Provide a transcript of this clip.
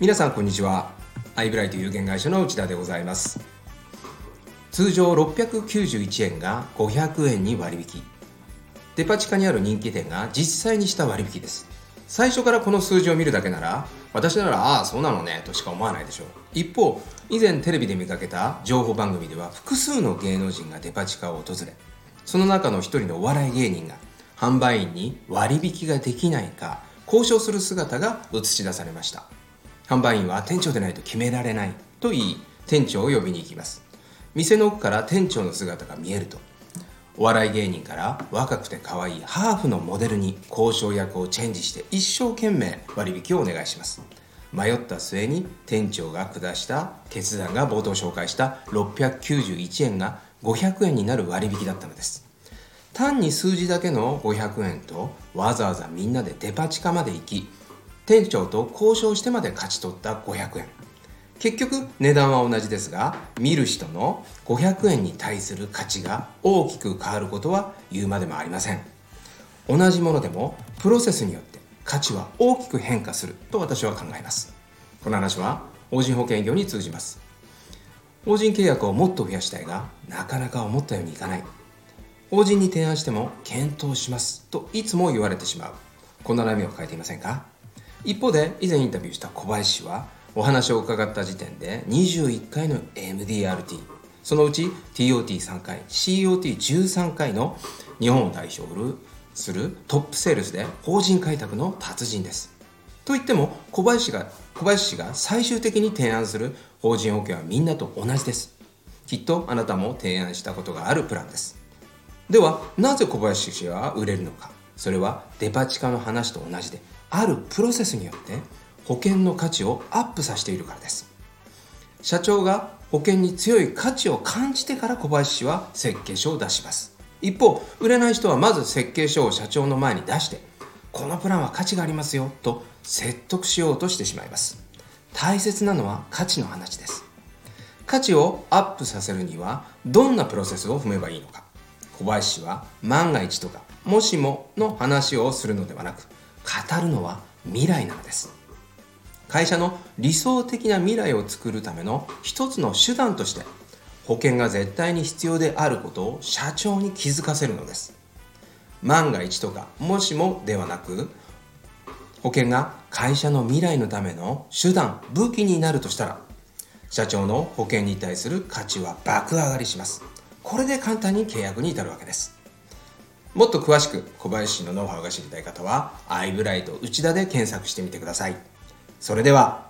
皆さんこんにちは。アイブライト有限会社の内田でございます。通常691円が500円に割引。デパ地下にある人気店が実際にした割引です。最初からこの数字を見るだけなら私ならああそうなのねとしか思わないでしょう。一方以前テレビで見かけた情報番組では複数の芸能人がデパ地下を訪れその中の一人のお笑い芸人が販売員に割引ができないか交渉する姿が映し出されました。販売員は店長でないと決められないと言い店長を呼びに行きます。店の奥から店長の姿が見えると。お笑い芸人から若くて可愛いハーフのモデルに交渉役をチェンジして一生懸命割引をお願いします。迷った末に店長が下した決断が冒頭紹介した691円が500円になる割引だったのです。単に数字だけの500円とわざわざみんなでデパ地下まで行き店長と交渉してまで勝ち取った500円。結局値段は同じですが見る人の500円に対する価値が大きく変わることは言うまでもありません。同じものでもプロセスによって価値は大きく変化すると私は考えます。この話は法人保険業に通じます。法人契約をもっと増やしたいがなかなか思ったようにいかない。法人に提案しても検討しますといつも言われてしまう。こんな悩みを抱えていませんか？一方で以前インタビューした小林氏はお話を伺った時点で21回の MDRT そのうち TOT3 回 COT13 回の日本を代表するトップセールスで法人開拓の達人です。と言っても小林が小林氏が最終的に提案する法人保険はみんなと同じです。きっとあなたも提案したことがあるプランです。ではなぜ小林氏は売れるのか。それはデパ地下の話と同じであるプロセスによって保険の価値をアップさせているからです。社長が保険に強い価値を感じてから小林氏は設計書を出します。一方売れない人はまず設計書を社長の前に出してこのプランは価値がありますよと説得しようとしてしまいます。大切なのは価値の話です。価値をアップさせるにはどんなプロセスを踏めばいいのか。小林氏は万が一とかもしもの話をするのではなく語るのは未来なのです。会社の理想的な未来を作るための一つの手段として保険が絶対に必要であることを社長に気づかせるのです。万が一とかもしもではなく保険が会社の未来のための手段武器になるとしたら社長の保険に対する価値は爆上がりします。これで簡単に契約に至るわけです。もっと詳しく小林氏のノウハウが知りたい方はアイブライト内田で検索してみてください。それでは